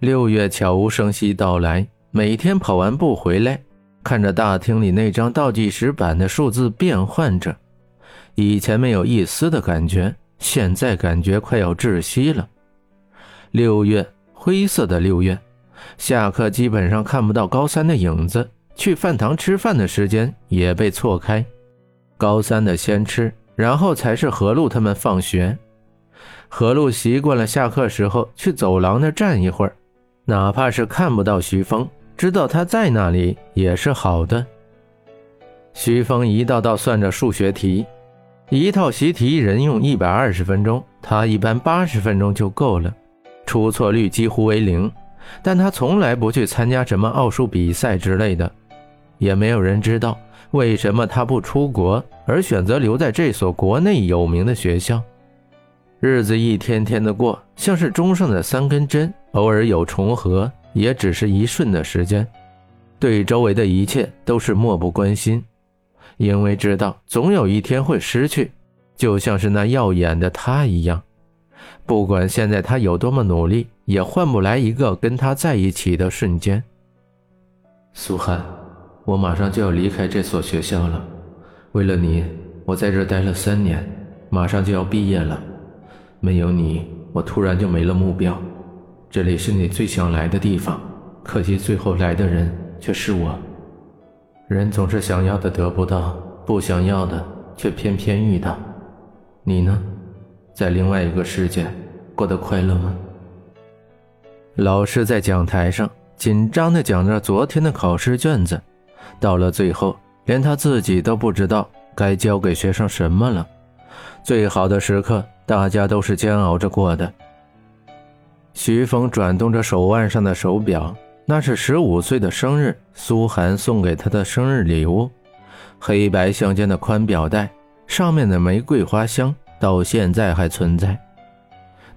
六月悄无声息到来，每天跑完步回来，看着大厅里那张倒计时版的数字变换着，以前没有一丝的感觉，现在感觉快要窒息了。六月，灰色的六月，下课基本上看不到高三的影子，去饭堂吃饭的时间也被错开，高三的先吃，然后才是何璐他们放学。何璐习惯了下课时候去走廊那站一会儿，哪怕是看不到徐峰，知道他在那里也是好的。徐峰一道道算着数学题，一套习题人用一百二十分钟，他一般八十分钟就够了，出错率几乎为零。但他从来不去参加什么奥数比赛之类的，也没有人知道为什么他不出国，而选择留在这所国内有名的学校。日子一天天的过，像是钟上的三根针，偶尔有重合，也只是一瞬的时间。对周围的一切都是漠不关心，因为知道总有一天会失去，就像是那耀眼的他一样。不管现在他有多么努力，也换不来一个跟他在一起的瞬间。苏涵，我马上就要离开这所学校了。为了你，我在这待了三年，马上就要毕业了。没有你，我突然就没了目标。这里是你最想来的地方，可惜最后来的人却是我。人总是想要的得不到，不想要的却偏偏遇到。你呢，在另外一个世界过得快乐吗？老师在讲台上紧张地讲着昨天的考试卷子，到了最后，连他自己都不知道该教给学生什么了。最好的时刻。大家都是煎熬着过的。徐峰转动着手腕上的手表，那是十五岁的生日，苏涵送给他的生日礼物。黑白相间的宽表带，上面的玫瑰花香到现在还存在。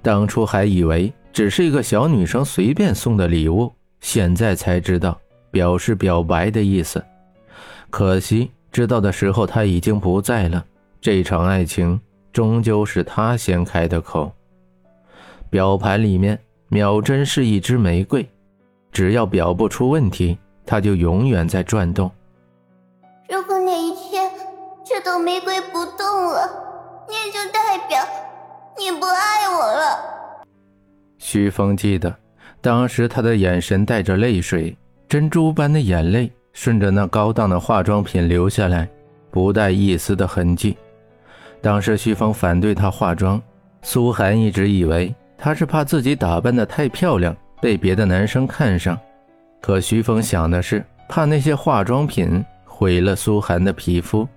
当初还以为只是一个小女生随便送的礼物，现在才知道表示表白的意思。可惜知道的时候他已经不在了。这场爱情。终究是他先开的口。表盘里面，秒针是一支玫瑰，只要表不出问题，它就永远在转动。如果哪一天这朵玫瑰不动了，那就代表你不爱我了。徐峰记得，当时他的眼神带着泪水，珍珠般的眼泪顺着那高档的化妆品流下来，不带一丝的痕迹。当时徐峰反对她化妆，苏涵一直以为她是怕自己打扮的太漂亮被别的男生看上，可徐峰想的是怕那些化妆品毁了苏涵的皮肤。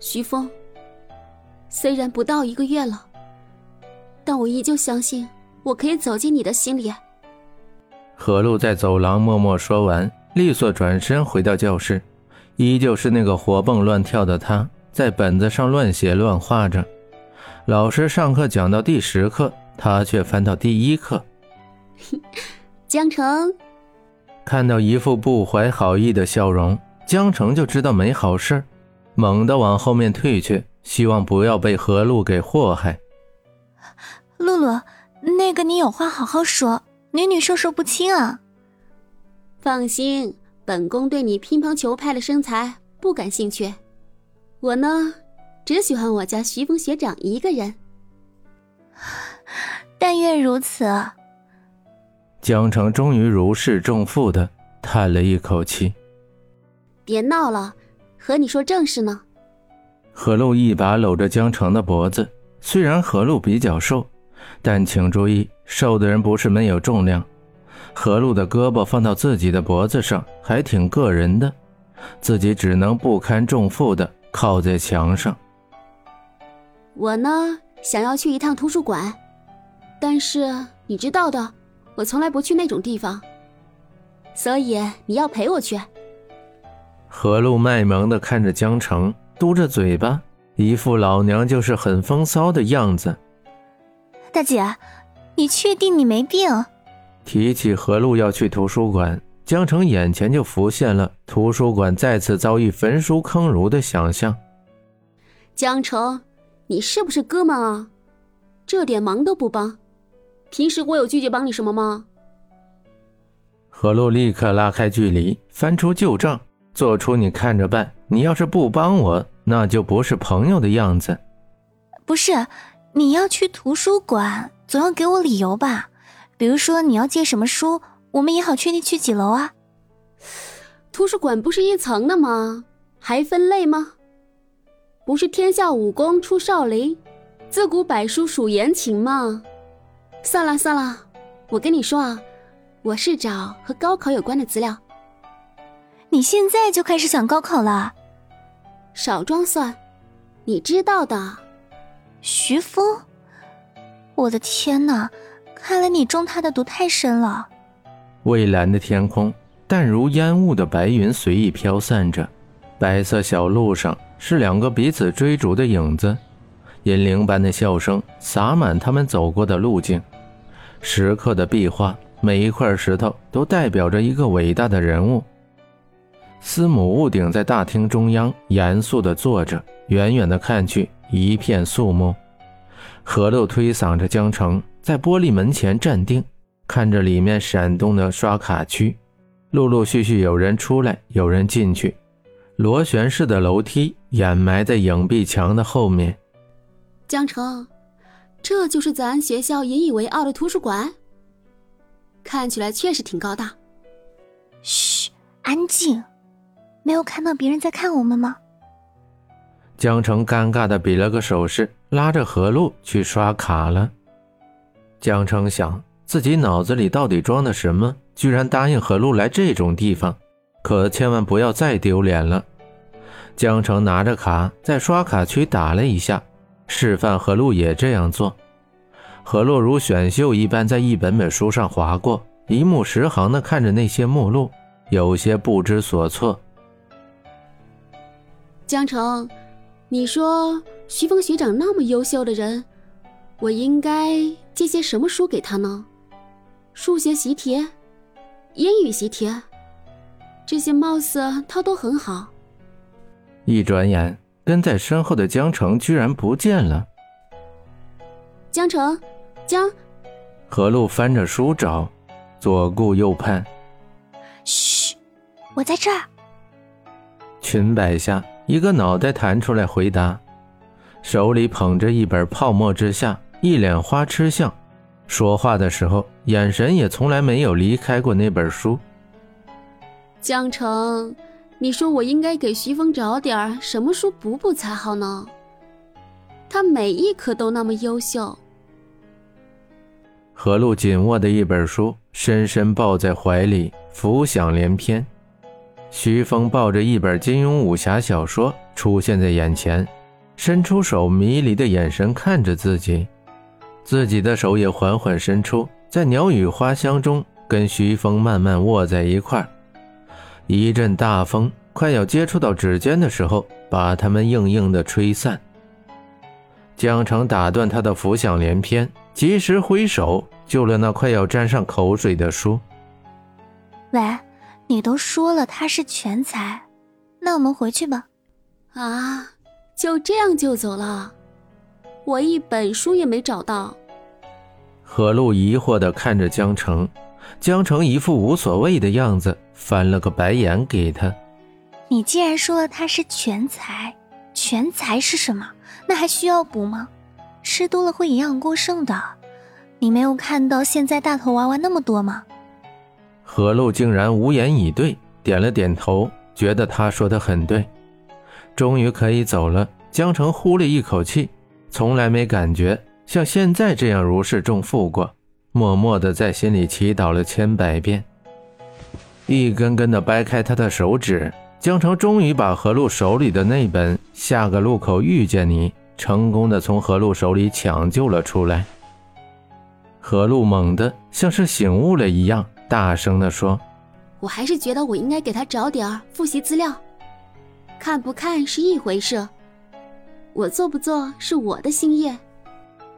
徐峰，虽然不到一个月了，但我依旧相信我可以走进你的心里。何璐在走廊默默说完，利索转身回到教室。依旧是那个活蹦乱跳的他，在本子上乱写乱画着。老师上课讲到第十课，他却翻到第一课。江城看到一副不怀好意的笑容，江城就知道没好事猛地往后面退去，希望不要被何露给祸害。露露，那个你有话好好说，女女授受不亲啊。放心。本宫对你乒乓球拍的身材不感兴趣，我呢，只喜欢我家徐峰学长一个人。但愿如此。江城终于如释重负的叹了一口气。别闹了，和你说正事呢。何露一把搂着江城的脖子，虽然何露比较瘦，但请注意，瘦的人不是没有重量。何露的胳膊放到自己的脖子上，还挺硌人的，自己只能不堪重负的靠在墙上。我呢，想要去一趟图书馆，但是你知道的，我从来不去那种地方，所以你要陪我去。何露卖萌的看着江城，嘟着嘴巴，一副老娘就是很风骚的样子。大姐，你确定你没病？提起何露要去图书馆，江城眼前就浮现了图书馆再次遭遇焚书坑儒的想象。江城，你是不是哥们啊？这点忙都不帮。平时我有拒绝帮你什么吗？何露立刻拉开距离，翻出旧账，做出你看着办。你要是不帮我，那就不是朋友的样子。不是，你要去图书馆，总要给我理由吧？比如说你要借什么书，我们也好确定去几楼啊。图书馆不是一层的吗？还分类吗？不是天下武功出少林，自古百书属言情吗？算了算了，我跟你说啊，我是找和高考有关的资料。你现在就开始想高考了？少装蒜，你知道的。徐峰，我的天哪，看来你中他的毒太深了。蔚蓝的天空，淡如烟雾的白云随意飘散着，白色小路上是两个彼此追逐的影子，银铃般的笑声洒满他们走过的路径。石刻的壁画，每一块石头都代表着一个伟大的人物。司母屋顶在大厅中央严肃地坐着，远远的看去一片肃穆。何露推搡着江城，在玻璃门前站定，看着里面闪动的刷卡区，陆陆续续有人出来，有人进去。螺旋式的楼梯掩埋在影壁墙的后面。江城。这就是咱学校引以为傲的图书馆，看起来确实挺高大。嘘，安静！没有看到别人在看我们吗？江城尴尬的比了个手势，拉着何露去刷卡了。江城想，自己脑子里到底装的什么，居然答应何露来这种地方？可千万不要再丢脸了。江城拿着卡在刷卡区打了一下。示范何露也这样做，何露如选秀一般在一本本书上划过，一目十行的看着那些目录，有些不知所措。江城，你说徐峰学长那么优秀的人，我应该借些什么书给他呢？数学习题、英语习题，这些貌似他都很好。一转眼。跟在身后的江城居然不见了。江城，江，何露翻着书找，左顾右盼。嘘，我在这儿。裙摆下，一个脑袋弹出来回答，手里捧着一本《泡沫之夏》，一脸花痴相，说话的时候眼神也从来没有离开过那本书。江城。你说我应该给徐峰找点什么书补补才好呢？他每一科都那么优秀。何璐紧握的一本书，深深抱在怀里，浮想联翩。徐峰抱着一本金庸武侠小说出现在眼前，伸出手，迷离的眼神看着自己，自己的手也缓缓伸出，在鸟语花香中跟徐峰慢慢握在一块儿。一阵大风快要接触到指尖的时候，把它们硬硬的吹散。江城打断他的浮想联翩，及时挥手救了那快要沾上口水的书。喂，你都说了他是全才，那我们回去吧。啊，就这样就走了？我一本书也没找到。何露疑惑的看着江城。江城一副无所谓的样子，翻了个白眼给他。你既然说了他是全才，全才是什么？那还需要补吗？吃多了会营养过剩的。你没有看到现在大头娃娃那么多吗？何露竟然无言以对，点了点头，觉得他说的很对。终于可以走了，江城呼了一口气，从来没感觉像现在这样如释重负过。默默的在心里祈祷了千百遍，一根根的掰开他的手指，江城终于把何露手里的那本《下个路口遇见你》成功的从何露手里抢救了出来。何露猛地像是醒悟了一样，大声的说：“我还是觉得我应该给他找点儿复习资料，看不看是一回事，我做不做是我的心意。”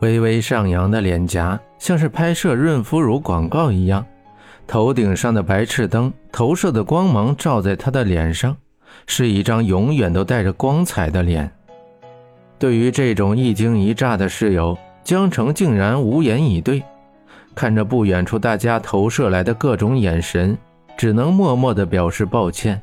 微微上扬的脸颊，像是拍摄润肤乳广告一样。头顶上的白炽灯投射的光芒照在他的脸上，是一张永远都带着光彩的脸。对于这种一惊一乍的室友，江城竟然无言以对。看着不远处大家投射来的各种眼神，只能默默地表示抱歉。